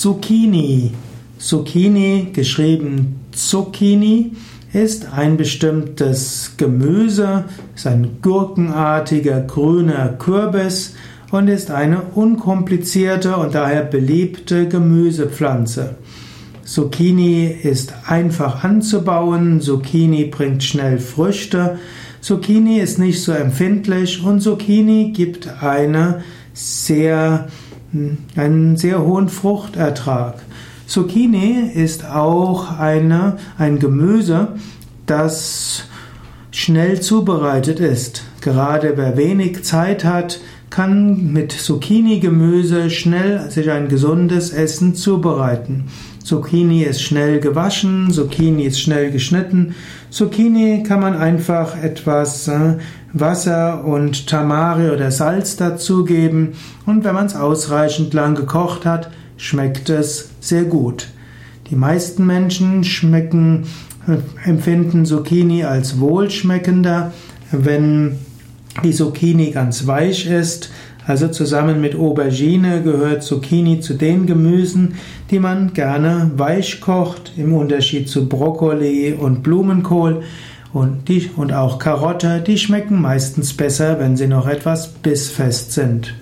Zucchini. Zucchini, geschrieben Zucchini, ist ein bestimmtes Gemüse, ist ein gurkenartiger grüner Kürbis und ist eine unkomplizierte und daher beliebte Gemüsepflanze. Zucchini ist einfach anzubauen, Zucchini bringt schnell Früchte, Zucchini ist nicht so empfindlich und Zucchini gibt eine sehr, einen sehr hohen Fruchtertrag. Zucchini ist auch eine, ein Gemüse, das schnell zubereitet ist. Gerade wer wenig Zeit hat, kann mit Zucchini-Gemüse schnell sich ein gesundes Essen zubereiten. Zucchini ist schnell gewaschen, Zucchini ist schnell geschnitten. Zucchini kann man einfach etwas äh, Wasser und Tamari oder Salz dazugeben und wenn man es ausreichend lang gekocht hat, schmeckt es sehr gut. Die meisten Menschen schmecken, äh, empfinden Zucchini als wohlschmeckender, wenn die Zucchini ganz weich ist. Also zusammen mit Aubergine gehört Zucchini zu den Gemüsen, die man gerne weich kocht, im Unterschied zu Brokkoli und Blumenkohl. Und, die, und auch Karotte, die schmecken meistens besser, wenn sie noch etwas bissfest sind.